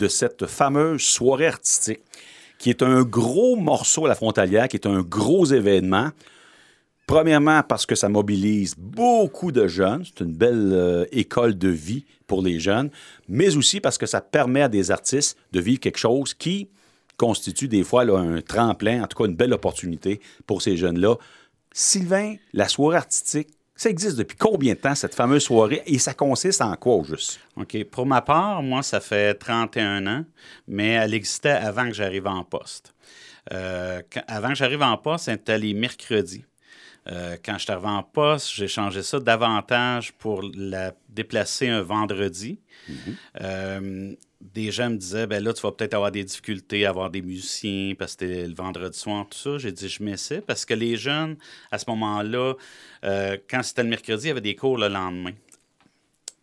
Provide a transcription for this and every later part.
de cette fameuse soirée artistique, qui est un gros morceau à la frontalière, qui est un gros événement. Premièrement, parce que ça mobilise beaucoup de jeunes. C'est une belle euh, école de vie pour les jeunes, mais aussi parce que ça permet à des artistes de vivre quelque chose qui constitue des fois un tremplin, en tout cas une belle opportunité pour ces jeunes-là. Sylvain, la soirée artistique, ça existe depuis combien de temps, cette fameuse soirée, et ça consiste en quoi, au juste? OK. Pour ma part, moi, ça fait 31 ans, mais elle existait avant que j'arrive en poste. Euh, avant que j'arrive en poste, c'était les mercredis. Euh, quand je suis arrivé en poste, j'ai changé ça davantage pour la déplacer un vendredi. Mhm. Euh, des gens me disaient, ben là, tu vas peut-être avoir des difficultés à avoir des musiciens parce que c'était le vendredi soir, tout ça. J'ai dit, je m'essaie parce que les jeunes, à ce moment-là, euh, quand c'était le mercredi, il y avait des cours le lendemain.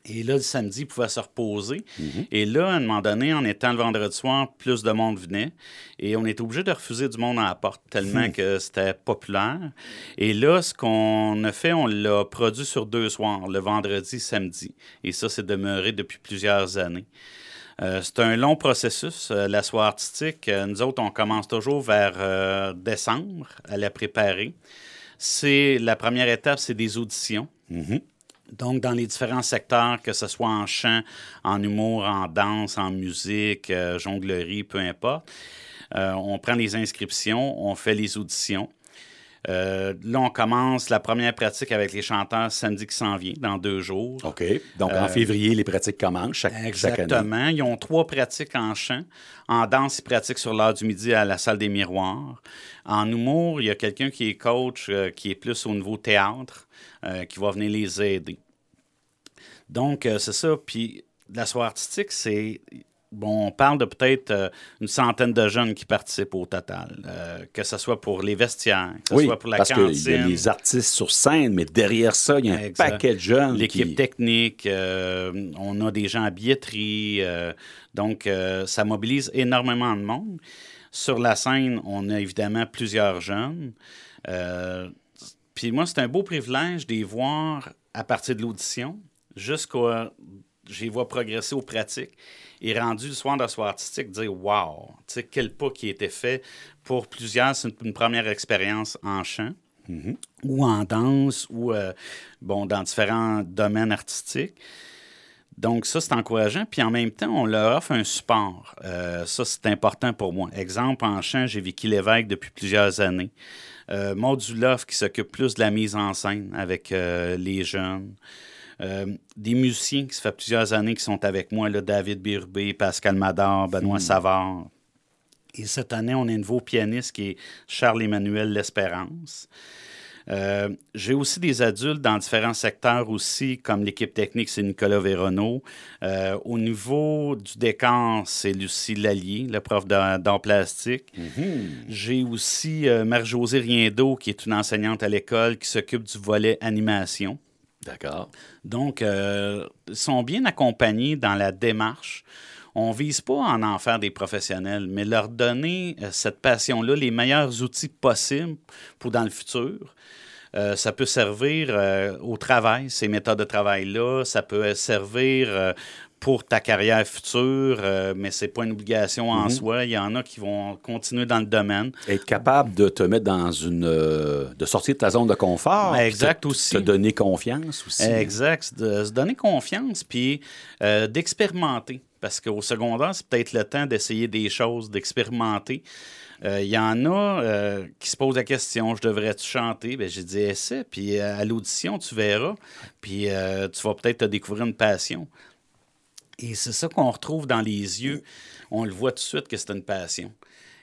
Et là, le samedi, ils pouvaient se reposer. Mhm. Et là, à un moment donné, en étant le vendredi soir, plus de monde venait. Et on était obligé de refuser du monde à la porte tellement hmm. que c'était populaire. Et là, ce qu'on a fait, on l'a produit sur deux soirs, le vendredi, samedi. Et ça, c'est demeuré depuis plusieurs années. Euh, c'est un long processus, euh, la soirée artistique. Euh, nous autres, on commence toujours vers décembre à la préparer. C'est la première étape, c'est des auditions. Mhm. Donc, dans les différents secteurs, que ce soit en chant, en humour, en danse, en musique, jonglerie, peu importe, on prend les inscriptions, on fait les auditions. Euh, là, on commence la première pratique avec les chanteurs samedi qui s'en vient, dans deux jours. OK. Donc, en euh, février, les pratiques commencent chaque, exactement. Ils ont trois pratiques en chant. En danse, ils pratiquent sur l'heure du midi à la salle des miroirs. En humour, il y a quelqu'un qui est coach, euh, qui est plus au niveau théâtre, qui va venir les aider. Donc, c'est ça. Puis, la soirée artistique, c'est Bon, on parle de peut-être euh, une centaine de jeunes qui participent au total, euh, que ce soit pour les vestiaires, que ce soit pour la parce cantine. Parce qu'il y a les artistes sur scène, mais derrière ça, il y a un paquet de jeunes. L'équipe technique, euh, on a des gens à billetterie, donc ça mobilise énormément de monde. Sur la scène, on a évidemment plusieurs jeunes. Puis moi, c'est un beau privilège de les voir à partir de l'audition jusqu'à je les vois progresser aux pratiques et rendu le soir de la soirée artistique, dire Wow, tu sais, quel pas qui a été fait. Pour plusieurs, c'est une, première expérience en chant. Mm-hmm. ou en danse, ou euh, bon, dans différents domaines artistiques. Donc, ça, c'est encourageant. Puis en même temps, on leur offre un support. Euh, ça, c'est important pour moi. Exemple, en chant, j'ai vécu l'évêque depuis plusieurs années. Euh, Maud qui s'occupe plus de la mise en scène avec euh, les jeunes. Euh, des musiciens qui ça fait plusieurs années qui sont avec moi, là, David Birbé, Pascal Madar, Benoît hmm. Savard. Et cette année, on a un nouveau pianiste qui est Charles-Emmanuel L'Espérance. Euh, j'ai aussi des adultes dans différents secteurs aussi, comme l'équipe technique, c'est Nicolas Véronneau. Euh, au niveau du décor, c'est Lucie Lallier, le prof d'art plastique. Mm-hmm. J'ai aussi Marie-Josée Riendo, qui est une enseignante à l'école, qui s'occupe du volet animation. D'accord. Donc, euh, sont bien accompagnés dans la démarche. On ne vise pas en en faire des professionnels, mais leur donner euh, cette passion-là, les meilleurs outils possibles pour dans le futur. Euh, ça peut servir au travail, ces méthodes de travail-là. Ça peut servir pour ta carrière future, euh, mais c'est pas une obligation en mhm. soi. Il y en a qui vont continuer dans le domaine. Être capable de te mettre dans une... Euh, de sortir de ta zone de confort. Exact aussi. Te donner confiance aussi. Exact. De se donner confiance, puis euh, d'expérimenter. Parce qu'au secondaire, c'est peut-être le temps d'essayer des choses, d'expérimenter. Il y en a qui se posent la question je devrais-tu chanter? Ben, J'ai dit essaie, puis à l'audition, tu verras. Puis tu vas peut-être te découvrir une passion. Et c'est ça qu'on retrouve dans les yeux. On le voit tout de suite que c'est une passion.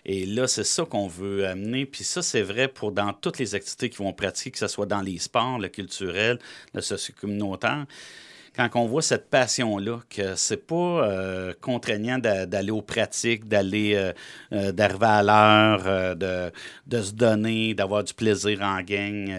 Et là, c'est ça qu'on veut amener. Puis ça, c'est vrai pour dans toutes les activités qu'ils vont pratiquer, que ce soit dans les sports, le culturel, le socio-communautaire quand on voit cette passion-là, que c'est pas euh, contraignant d'aller aux pratiques, d'aller euh, euh, d'arriver à l'heure, de, se donner, d'avoir du plaisir en gang,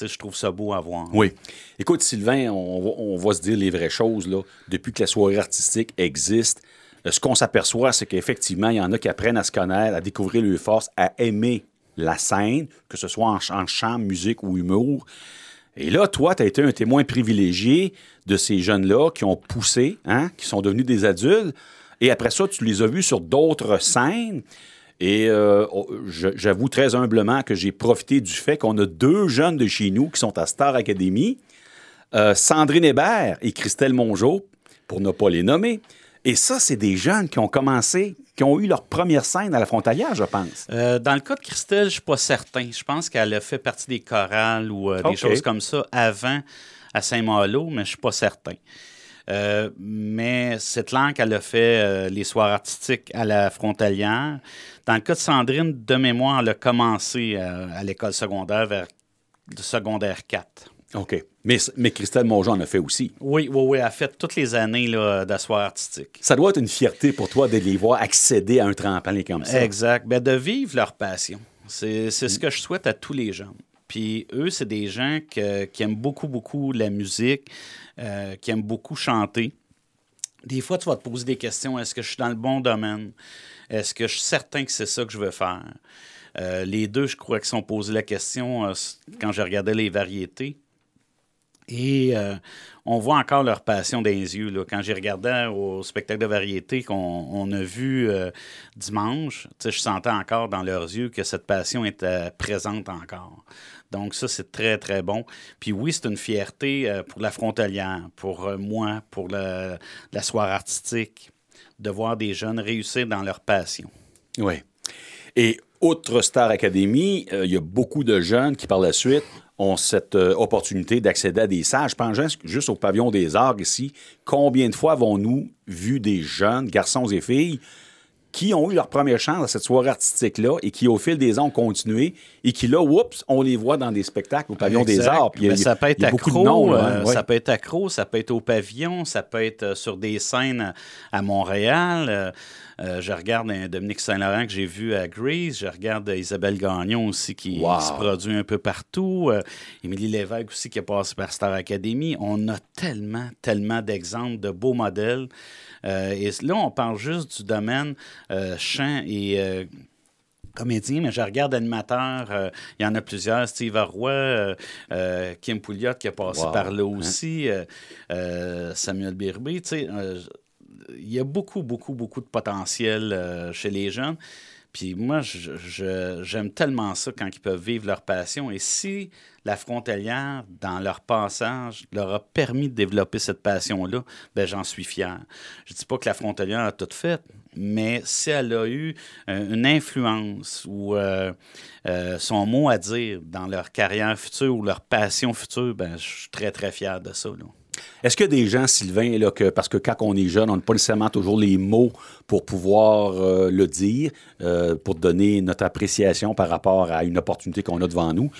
je trouve ça beau à voir. Oui. Écoute, Sylvain, on va, se dire les vraies choses. Là. Depuis que la soirée artistique existe, ce qu'on s'aperçoit, c'est qu'effectivement, il y en a qui apprennent à se connaître, à découvrir leurs forces, à aimer la scène, que ce soit en, en chant, musique ou humour. Et là, toi, tu as été un témoin privilégié de ces jeunes-là qui ont poussé, hein, qui sont devenus des adultes. Et après ça, tu les as vus sur d'autres scènes. Et euh, oh, j'avoue très humblement que j'ai profité du fait qu'on a deux jeunes de chez nous qui sont à Star Academy, euh, Sandrine Hébert et Christelle Mongeau, pour ne pas les nommer. Et ça, c'est des jeunes qui ont commencé, qui ont eu leur première scène à la frontalière, je pense. Euh, dans le cas de Christelle, je suis pas certain. Je pense qu'elle a fait partie des chorales ou euh, des choses comme ça avant à Saint-Malo, mais je suis pas certain. Euh, mais c'est clair qu'elle a fait les soirs artistiques à la frontalière. Dans le cas de Sandrine, de mémoire, elle a commencé à l'école secondaire vers le secondaire 4. OK. Mais, mais Christelle Mongeau en a fait aussi. Oui, oui, oui, elle a fait toutes les années d'asseoir artistique. Ça doit être une fierté pour toi de les voir accéder à un tremplin comme ça. Exact. Ben, de vivre leur passion. C'est ce que je souhaite à tous les gens. Puis eux, c'est des gens que- qui aiment beaucoup, beaucoup la musique, euh, qui aiment beaucoup chanter. Des fois, tu vas te poser des questions. Est-ce que je suis dans le bon domaine? Est-ce que je suis certain que c'est ça que je veux faire? Euh, les deux, je crois qu'ils sont posés la question euh, quand je regardais les variétés. Et euh, on voit encore leur passion dans les yeux. Quand j'ai regardé au spectacle de variété qu'on on a vu euh, dimanche, je sentais encore dans leurs yeux que cette passion était présente encore. Donc ça, c'est très, très bon. Puis oui, c'est une fierté euh, pour la frontalière, pour moi, pour la soirée artistique, de voir des jeunes réussir dans leur passion. Oui. Et outre Star Academy, il y a beaucoup de jeunes qui, par la suite, ont cette euh, opportunité d'accéder à des salles. Je juste au pavillon des arts ici. Combien de fois avons-nous vu des jeunes, garçons et filles, qui ont eu leur première chance à cette soirée artistique-là et qui, au fil des ans, ont continué et qui, là, oups, on les voit dans des spectacles au pavillon des arts. Puis Ben, ça peut être accro, noms, là, euh, hein, ouais. ça peut être accro, ça peut être au pavillon, ça peut être euh, sur des scènes à, Montréal. Euh, je regarde un Dominique Saint-Laurent que j'ai vu à Grease. Je regarde Isabelle Gagnon aussi qui Wow. se produit un peu partout. Euh, Émilie Lévesque aussi qui est passée par Star Academy. On a tellement, tellement d'exemples de beaux modèles. Euh, et là, on parle juste du domaine euh, chant et euh, comédien, mais je regarde animateur. euh, Il y en a plusieurs. Steve Roy, euh, euh, Kim Pouliot qui a passé Wow. par là aussi, euh, euh, Samuel Birbé. Tu sais, il y a beaucoup, beaucoup, beaucoup de potentiel chez les jeunes. Puis moi, j'aime tellement ça quand ils peuvent vivre leur passion. Et si la frontalière, dans leur passage, leur a permis de développer cette passion-là, ben j'en suis fier. Je dis pas que la frontalière a tout fait, mais si elle a eu euh, une influence ou euh, euh, son mot à dire dans leur carrière future ou leur passion future, ben je suis très, très fier de ça. là. Est-ce que des gens, Sylvain, parce que quand on est jeune, on n'a pas nécessairement toujours les mots pour pouvoir euh, le dire, euh, pour donner notre appréciation par rapport à une opportunité qu'on a devant nous.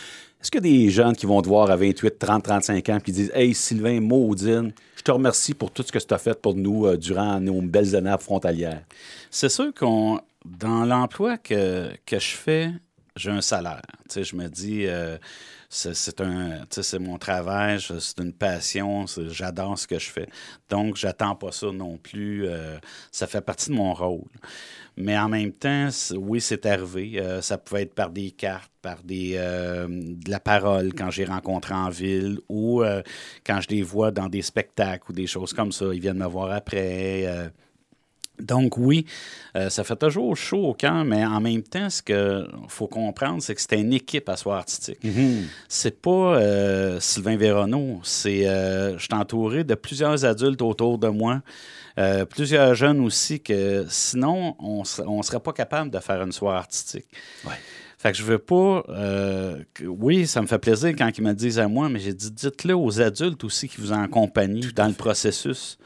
Est-ce que des jeunes qui vont te voir à 28, 30, 35 ans qui disent Hey, Sylvain Maudine, je te remercie pour tout ce que tu as fait pour nous euh, durant nos belles années frontalières? C'est sûr qu'on dans l'emploi que, que je fais, j'ai un salaire. Je me dis, euh, c'est un, c'est mon travail, c'est une passion, j'adore ce que je fais. Donc, j'attends pas ça non plus. euh, ça fait partie de mon rôle. Mais en même temps, oui, c'est arrivé. Euh, ça pouvait être par des cartes, par des, de la parole quand j'ai rencontré en ville ou quand je les vois dans des spectacles ou des choses comme ça. Ils viennent me voir après. Donc oui, euh, ça fait toujours chaud au cœur, mais en même temps, ce qu'il faut comprendre, c'est que c'était une équipe à soir artistique. C'est pas euh, Sylvain Véronneau, c'est euh, je suis entouré de plusieurs adultes autour de moi, plusieurs jeunes aussi, que sinon, on ne serait pas capable de faire une soirée artistique. Ouais. Fait que je veux pas. euh, que- oui, ça me fait plaisir quand ils me disent à moi, mais j'ai dit dites-le aux adultes aussi qui vous accompagnent dans le processus.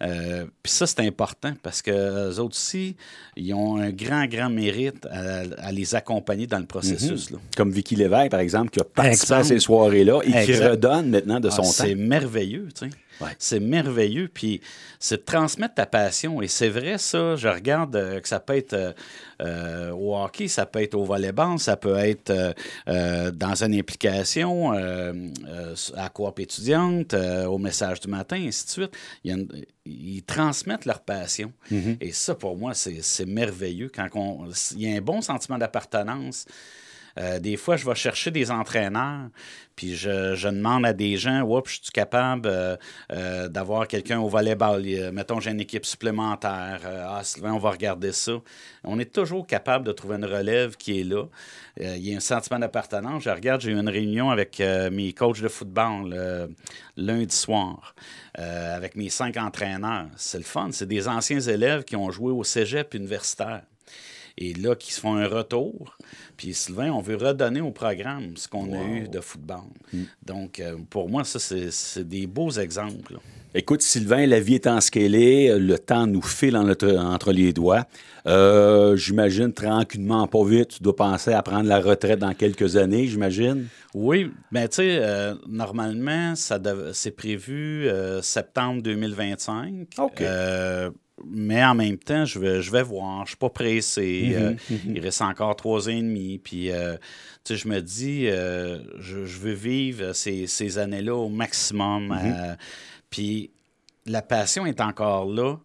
Euh, Puis ça, c'est important parce que eux autres aussi, ils ont un grand, grand mérite à, à les accompagner dans le processus. là. Comme Vicky Lévesque, par exemple, qui a participé à ces soirées-là et qui redonne maintenant de Ah, son c'est temps. merveilleux, tu sais. Ouais. C'est merveilleux. Puis c'est de transmettre ta passion. Et c'est vrai, ça. Je regarde euh, que ça peut être euh, euh, au hockey, ça peut être au volleyball, ça peut être euh, dans une implication à coop étudiante, au message du matin, ainsi de suite. Il y a une- ils transmettent leur passion. Et ça, pour moi, c'est c'est merveilleux. Quand on- il y a un bon sentiment d'appartenance. Euh, des fois, je vais chercher des entraîneurs, puis je, demande à des gens, oups, je suis capable euh, euh, d'avoir quelqu'un au volleyball. Mettons, j'ai une équipe supplémentaire. ah, Sylvain, on va regarder ça. On est toujours capable de trouver une relève qui est là. Il y a un sentiment d'appartenance. Je regarde, j'ai eu une réunion avec mes coachs de football lundi soir, avec mes cinq entraîneurs. C'est le fun. C'est des anciens élèves qui ont joué au cégep universitaire et là, qui se font un retour. Puis Sylvain, on veut redonner au programme ce qu'on a eu de football. Mm. Donc, euh, pour moi, ça, c'est des beaux exemples. Écoute, Sylvain, la vie étant ce qu'elle est, le temps nous file entre les doigts. Euh, j'imagine, tranquillement, pas vite, tu dois penser à prendre la retraite dans quelques années, j'imagine? Oui, mais tu sais, euh, normalement, c'est prévu septembre 2025. OK mais en même temps, je vais, je vais voir. Je ne suis pas pressé. Mhm, euh, mhm. Il reste encore trois ans et demi. Puis, euh, tu sais, je me dis, euh, je, veux vivre ces, années-là au maximum. Mhm. puis, la passion est encore là.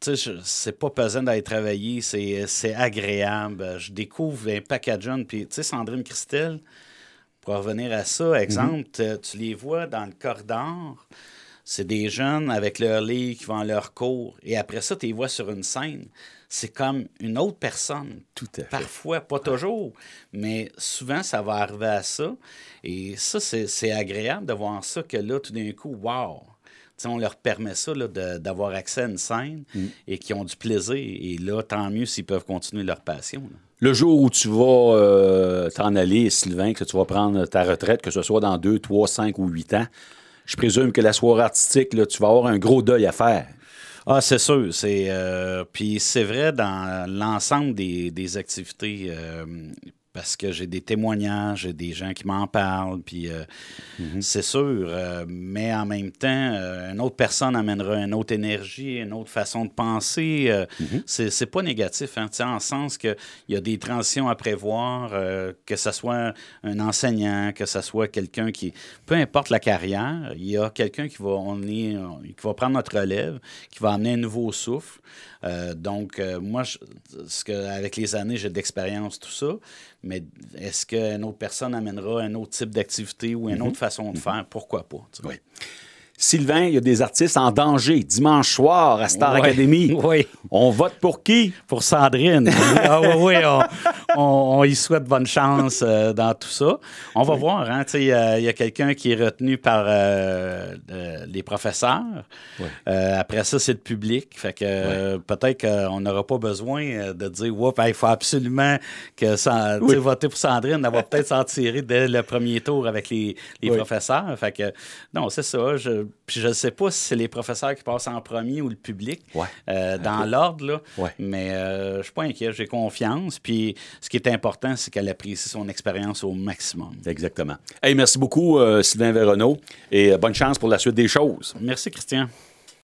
tu sais, c'est pas pesant d'aller travailler. C'est agréable. Je découvre un paquet de jeunes. Puis, tu sais, Sandrine Christelle, pour revenir à ça, exemple, tu les vois dans le corridor. C'est des jeunes avec leur lit qui vont à leur cours. Et après ça, tu les vois sur une scène. C'est comme une autre personne. Tout à fait. Parfois, pas toujours, mais souvent, ça va arriver à ça. Et ça, c'est agréable de voir ça, que là, tout d'un coup, wow! on leur permet ça, d'avoir accès à une scène mm. et qui ont du plaisir. Et là, tant mieux s'ils peuvent continuer leur passion. Le jour où tu vas euh, t'en aller, Sylvain, que tu vas prendre ta retraite, que ce soit dans deux, trois, cinq ou huit ans, je présume que la soirée artistique, là, tu vas avoir un gros deuil à faire. Ah, c'est sûr. C'est, euh, puis c'est vrai dans l'ensemble des, des activités. Euh, parce que j'ai des témoignages, j'ai des gens qui m'en parlent, puis euh, mhm. c'est sûr. Euh, mais en même temps, euh, une autre personne amènera une autre énergie, une autre façon de penser. Mhm. C'est pas négatif, hein, en sens qu'il y a des transitions à prévoir, que ce soit un enseignant, que ce soit quelqu'un qui... Peu importe la carrière, il y a quelqu'un qui va, on est, qui va prendre notre relève, qui va amener un nouveau souffle. donc, moi, ce que, avec les années, j'ai d'expérience, tout ça. Mais est-ce qu'une autre personne amènera un autre type d'activité ou une mhm. autre façon de faire? Pourquoi pas? Oui. Sylvain, il y a des artistes en danger dimanche soir à Star Academy. Oui. On vote pour qui? Pour Sandrine. ah, oui, on, y souhaite bonne chance euh, dans tout ça. On va voir. Hein, il y a, quelqu'un qui est retenu par euh, les professeurs. Euh, après ça, c'est le public. Fait que peut-être qu'on n'aura pas besoin de dire il faut absolument que ça, voter pour Sandrine. Elle va peut-être s'en tirer dès le premier tour avec les, les professeurs. Fait que non, c'est ça. Je, puis je ne sais pas si c'est les professeurs qui passent en premier ou le public, euh, dans l'ordre, là. Mais euh, je ne suis pas inquiet, j'ai confiance. Puis ce qui est important, c'est qu'elle apprécie son expérience au maximum. Exactement. Hey, merci beaucoup, euh, Sylvain Véronneau, et bonne chance pour la suite des choses. Merci, Christian.